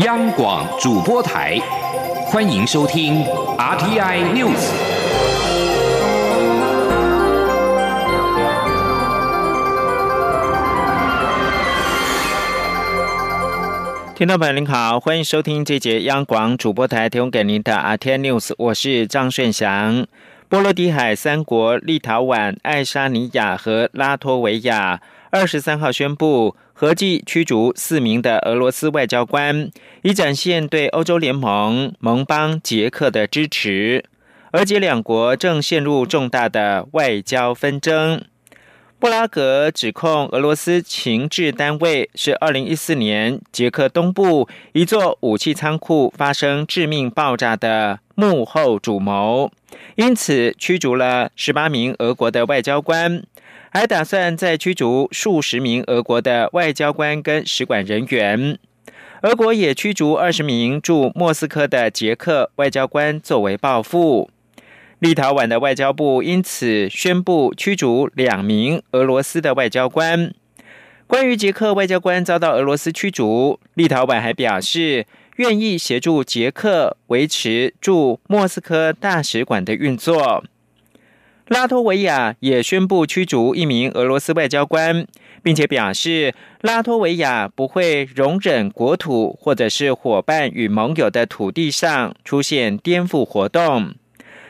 央广主播台，欢迎收听 RTI News。听众朋友您好，欢迎收听这节央广主播台提供给您的 RTI News，我是张顺祥。波罗的海三国立陶宛、爱沙尼亚和拉脱维亚二十三号宣布，合计驱逐四名的俄罗斯外交官，以展现对欧洲联盟盟邦捷克的支持。俄捷两国正陷入重大的外交纷争。布拉格指控俄罗斯情治单位是二零一四年捷克东部一座武器仓库发生致命爆炸的幕后主谋。因此，驱逐了十八名俄国的外交官，还打算再驱逐数十名俄国的外交官跟使馆人员。俄国也驱逐二十名驻莫斯科的捷克外交官作为报复。立陶宛的外交部因此宣布驱逐两名俄罗斯的外交官。关于捷克外交官遭到俄罗斯驱逐，立陶宛还表示。愿意协助捷克维持驻莫斯科大使馆的运作。拉脱维亚也宣布驱逐一名俄罗斯外交官，并且表示拉脱维亚不会容忍国土或者是伙伴与盟友的土地上出现颠覆活动。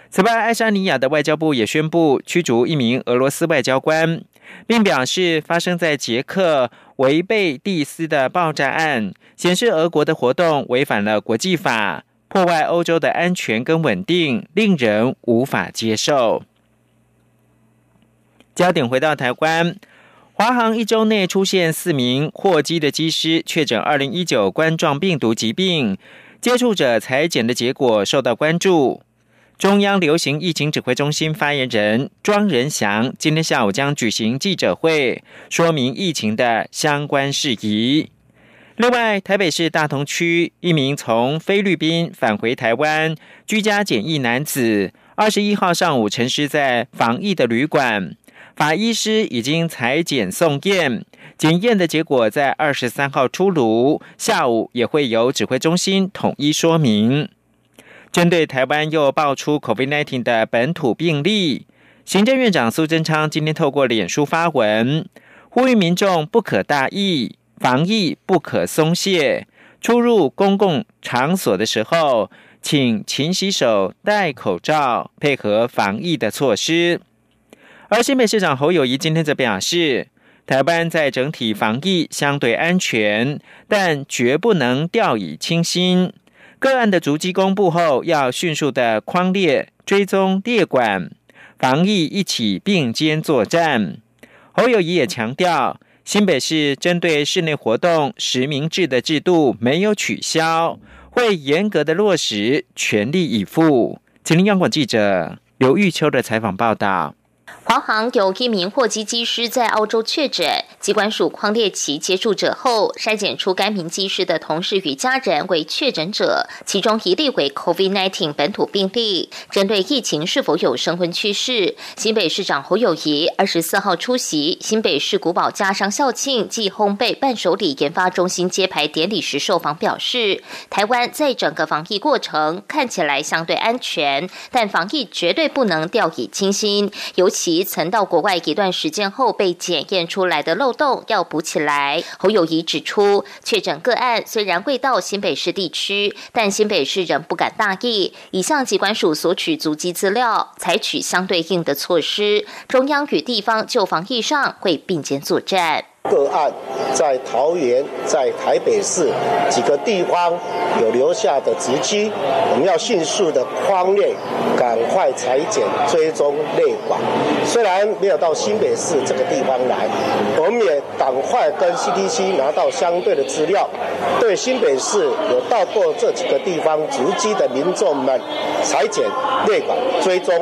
此外，爱沙尼亚的外交部也宣布驱逐一名俄罗斯外交官，并表示发生在捷克违背蒂斯的爆炸案。显示俄国的活动违反了国际法，破坏欧洲的安全跟稳定，令人无法接受。焦点回到台湾，华航一周内出现四名货机的机师确诊二零一九冠状病毒疾病，接触者裁剪的结果受到关注。中央流行疫情指挥中心发言人庄仁祥今天下午将举行记者会，说明疫情的相关事宜。另外，台北市大同区一名从菲律宾返回台湾居家检疫男子，二十一号上午沉尸在防疫的旅馆，法医师已经裁剪送验，检验的结果在二十三号出炉，下午也会由指挥中心统一说明。针对台湾又爆出 COVID-19 的本土病例，行政院长苏贞昌今天透过脸书发文，呼吁民众不可大意。防疫不可松懈，出入公共场所的时候，请勤洗手、戴口罩，配合防疫的措施。而新北市长侯友谊今天则表示，台湾在整体防疫相对安全，但绝不能掉以轻心。个案的足迹公布后，要迅速的框列、追踪、列管，防疫一起并肩作战。侯友谊也强调。新北市针对室内活动实名制的制度没有取消，会严格的落实，全力以赴。吉林央广记者刘玉秋的采访报道。华航有一名货机机师在澳洲确诊，机关署框列其接触者后，筛检出该名技师的同事与家人为确诊者，其中一例为 COVID-19 本土病例。针对疫情是否有升温趋势，新北市长侯友谊二十四号出席新北市古堡家商校庆暨烘焙伴手礼研发中心揭牌典礼时受访表示，台湾在整个防疫过程看起来相对安全，但防疫绝对不能掉以轻心，尤其。曾到国外一段时间后被检验出来的漏动要补起来。侯友谊指出，确诊个案虽然未到新北市地区，但新北市仍不敢大意，已向机关署索取足迹资料，采取相对应的措施。中央与地方就防疫上会并肩作战。个案在桃园、在台北市几个地方有留下的足迹，我们要迅速的框列，赶快裁剪、追踪、内管。虽然没有到新北市这个地方来，我们也赶快跟 CDC 拿到相对的资料，对新北市有到过这几个地方足迹的民众们裁剪、内管、追踪，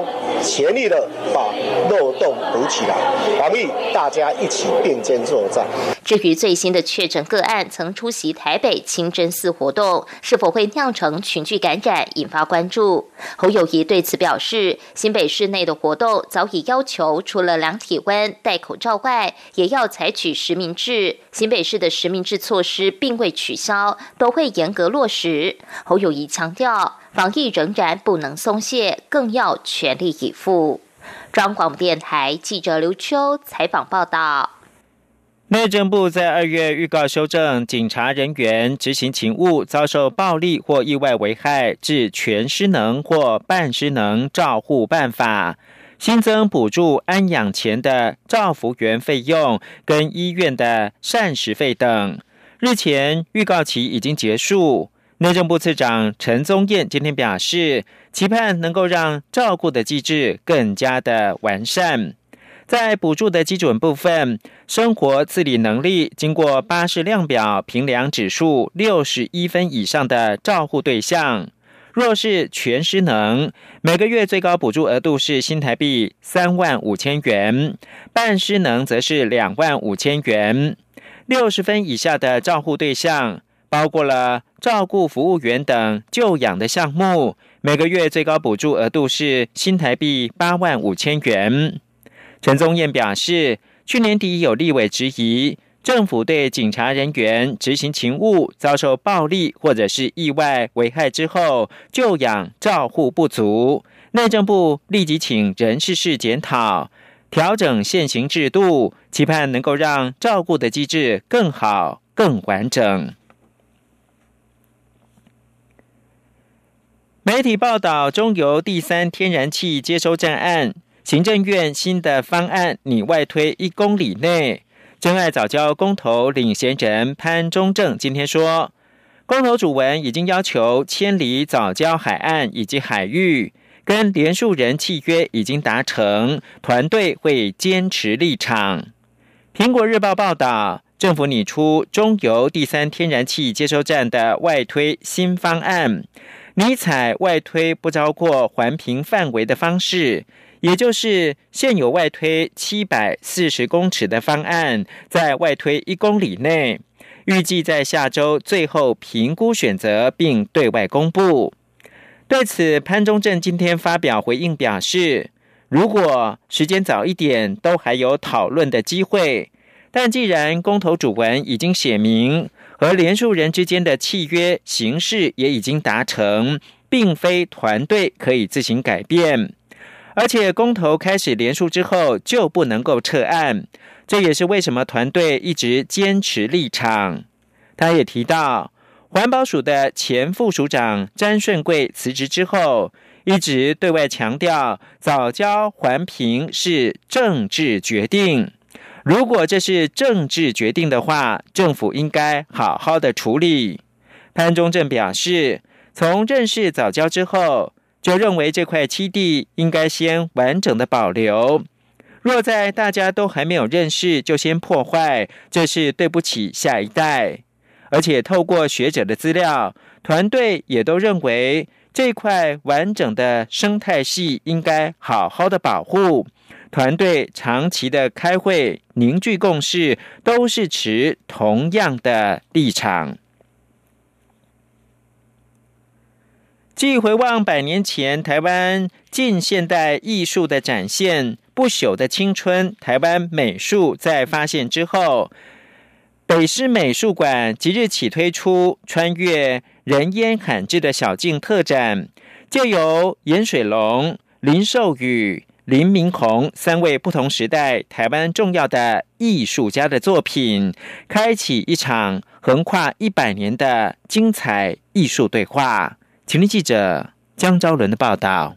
全力的把漏洞补起来。防疫，大家一起并肩作。战。至于最新的确诊个案曾出席台北清真寺活动，是否会酿成群聚感染，引发关注。侯友谊对此表示，新北市内的活动早已要求，除了量体温、戴口罩外，也要采取实名制。新北市的实名制措施并未取消，都会严格落实。侯友谊强调，防疫仍然不能松懈，更要全力以赴。中央广播电台记者刘秋采访报道。内政部在二月预告修正警察人员执行勤务遭受暴力或意外危害致全失能或半失能照护办法，新增补助安养前的照服员费用跟医院的膳食费等。日前预告期已经结束。内政部次长陈宗彦今天表示，期盼能够让照顾的机制更加的完善。在补助的基准部分，生活自理能力经过巴士量表评量指数六十一分以上的照护对象，若是全失能，每个月最高补助额度是新台币三万五千元，半失能则是两万五千元。六十分以下的照护对象。包括了照顾服务员等救养的项目，每个月最高补助额度是新台币八万五千元。陈宗彦表示，去年底有立委质疑政府对警察人员执行勤务遭受暴力或者是意外危害之后，救养照护不足，内政部立即请人事室检讨，调整现行制度，期盼能够让照顾的机制更好、更完整。媒体报道，中油第三天然气接收站案，行政院新的方案拟外推一公里内。真爱早教公投领衔人潘中正今天说，公投主文已经要求迁离早教海岸以及海域，跟连数人契约已经达成，团队会坚持立场。苹果日报报道，政府拟出中油第三天然气接收站的外推新方案。尼采外推不超过环评范围的方式，也就是现有外推七百四十公尺的方案，在外推一公里内，预计在下周最后评估选择并对外公布。对此，潘中正今天发表回应表示，如果时间早一点，都还有讨论的机会。但既然公投主文已经写明，和连数人之间的契约形式也已经达成，并非团队可以自行改变。而且公投开始连署之后就不能够撤案，这也是为什么团队一直坚持立场。他也提到，环保署的前副署长詹顺贵辞职之后，一直对外强调早教环评是政治决定。如果这是政治决定的话，政府应该好好的处理。潘中正表示，从认识早教之后，就认为这块基地应该先完整的保留。若在大家都还没有认识就先破坏，这是对不起下一代。而且透过学者的资料，团队也都认为这块完整的生态系应该好好的保护。团队长期的开会凝聚共识，都是持同样的立场。继回望百年前台湾近现代艺术的展现，不朽的青春，台湾美术在发现之后，北师美术馆即日起推出穿越人烟罕至的小径特展，就由严水龙、林寿宇。林明宏三位不同时代台湾重要的艺术家的作品，开启一场横跨一百年的精彩艺术对话。请听记者江昭伦的报道。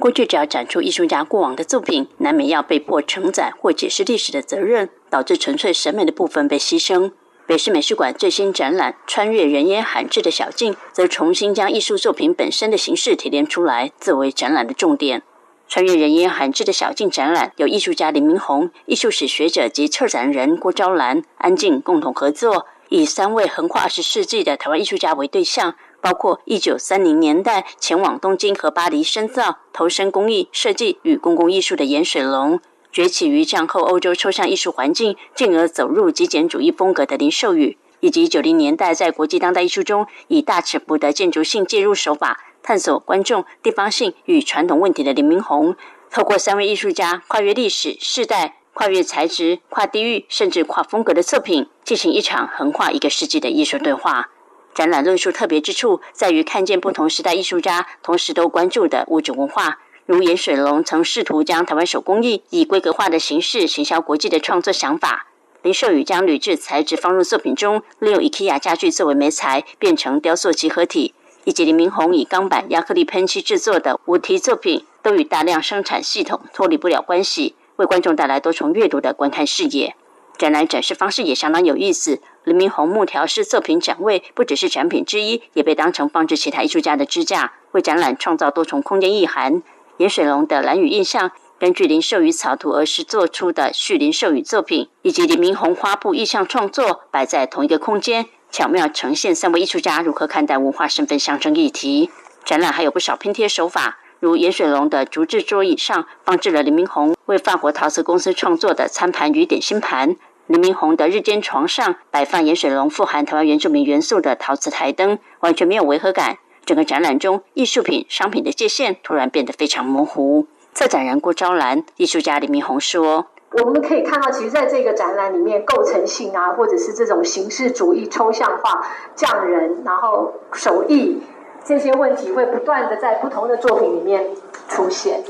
过去只要展出艺术家过往的作品，难免要被迫承载或解释历史的责任，导致纯粹审美的部分被牺牲。北市美术馆最新展览《穿越人烟罕至的小径》，则重新将艺术作品本身的形式提炼出来，作为展览的重点。穿越人烟罕至的小径展览，由艺术家林明宏、艺术史学者及策展人郭昭兰、安静共同合作，以三位横跨二十世纪的台湾艺术家为对象，包括一九三零年代前往东京和巴黎深造、投身工艺设计与公共艺术的严水龙，崛起于战后欧洲抽象艺术环境，进而走入极简主义风格的林寿宇，以及九零年代在国际当代艺术中以大尺幅的建筑性介入手法探索观众地方性与传统问题的林明宏，透过三位艺术家跨越历史、世代、跨越材质、跨地域，甚至跨风格的作品，进行一场横跨一个世纪的艺术对话。展览论述特别之处在于看见不同时代艺术家同时都关注的物质文化。如严水龙曾试图将台湾手工艺以规格化的形式行销国际的创作想法，林寿宇将铝制材质放入作品中，利用 IKEA 家具作为媒材，变成雕塑集合体，以及林明宏以钢板亚克力喷漆制作的五题作品，都与大量生产系统脱离不了关系，为观众带来多重阅读的观看视野。展览展示方式也相当有意思，林明宏木条式作品展位不只是展品之一，也被当成放置其他艺术家的支架，为展览创造多重空间意涵。严水龙的蓝雨印象，根据林寿宇草图而是做出的旭林寿宇作品，以及林明宏花布意象创作，摆在同一个空间，巧妙呈现三位艺术家如何看待文化身份象征议题。展览还有不少拼贴手法，如严水龙的竹制桌椅上放置了林明宏为法国陶瓷公司创作的餐盘与点心盘；林明宏的日间床上摆放严水龙富含台湾原住民元素的陶瓷台灯，完全没有违和感。整个展览中，艺术品、商品的界限突然变得非常模糊。策展人郭昭兰、艺术家李明宏说：“我们可以看到，其实在这个展览里面，构成性啊，或者是这种形式主义、抽象化、匠人，然后手艺这些问题，会不断的在不同的作品里面出现。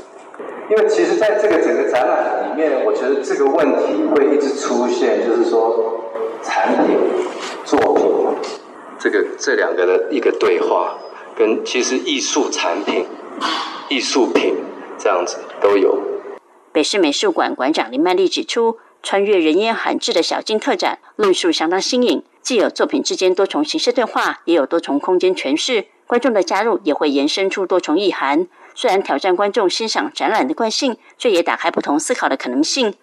因为其实，在这个整个展览里面，我觉得这个问题会一直出现，就是说，产品、作品，这个这两个的一个对话。”跟其实艺术产品、艺术品这样子都有。北市美术馆馆长林曼丽指出，穿越人烟罕至的小径特展论述相当新颖，既有作品之间多重形式对话，也有多重空间诠释。观众的加入也会延伸出多重意涵。虽然挑战观众欣赏展览的惯性，却也打开不同思考的可能性。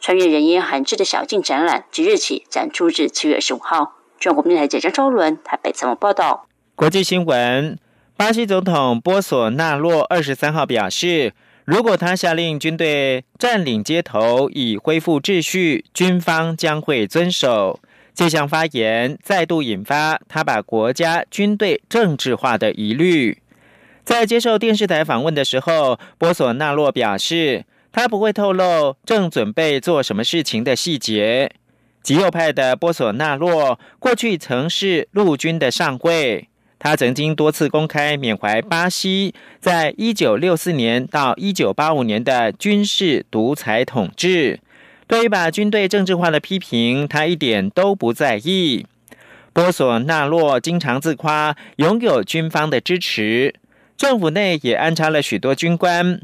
穿越人烟罕至的小径展览即日起展出至七月二十五号。中国电台记者周伦台北采访报道。国际新闻：巴西总统波索纳洛二十三号表示，如果他下令军队占领街头以恢复秩序，军方将会遵守。这项发言再度引发他把国家军队政治化的疑虑。在接受电视台访问的时候，波索纳洛表示，他不会透露正准备做什么事情的细节。极右派的波索纳洛过去曾是陆军的上尉。他曾经多次公开缅怀巴西在一九六四年到一九八五年的军事独裁统治。对于把军队政治化的批评，他一点都不在意。波索纳洛经常自夸拥有军方的支持，政府内也安插了许多军官。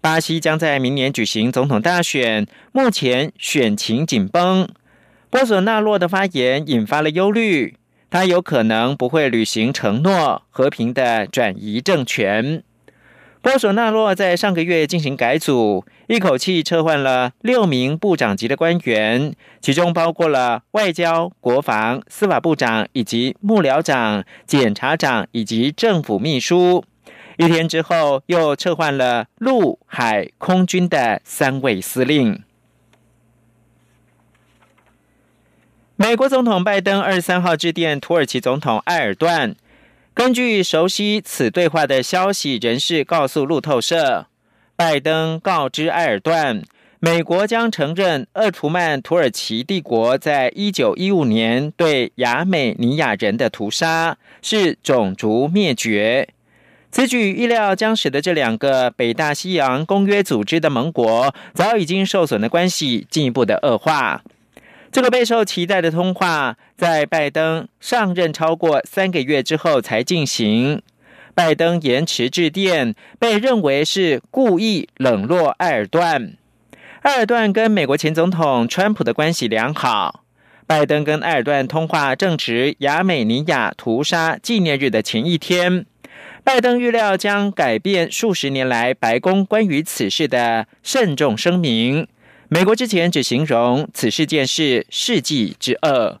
巴西将在明年举行总统大选，目前选情紧绷。波索纳洛的发言引发了忧虑。他有可能不会履行承诺，和平的转移政权。波索纳洛在上个月进行改组，一口气撤换了六名部长级的官员，其中包括了外交、国防、司法部长以及幕僚长、检察长以及政府秘书。一天之后，又撤换了陆海空军的三位司令。美国总统拜登二十三号致电土耳其总统埃尔段。根据熟悉此对话的消息人士告诉路透社，拜登告知埃尔段，美国将承认鄂图曼土耳其帝国在一九一五年对亚美尼亚人的屠杀是种族灭绝。此举预料将使得这两个北大西洋公约组织的盟国早已经受损的关系进一步的恶化。这个备受期待的通话，在拜登上任超过三个月之后才进行。拜登延迟致电，被认为是故意冷落埃尔段。埃尔段跟美国前总统川普的关系良好。拜登跟埃尔段通话正值亚美尼亚屠杀纪念日的前一天。拜登预料将改变数十年来白宫关于此事的慎重声明。美国之前只形容此事件是世纪之恶。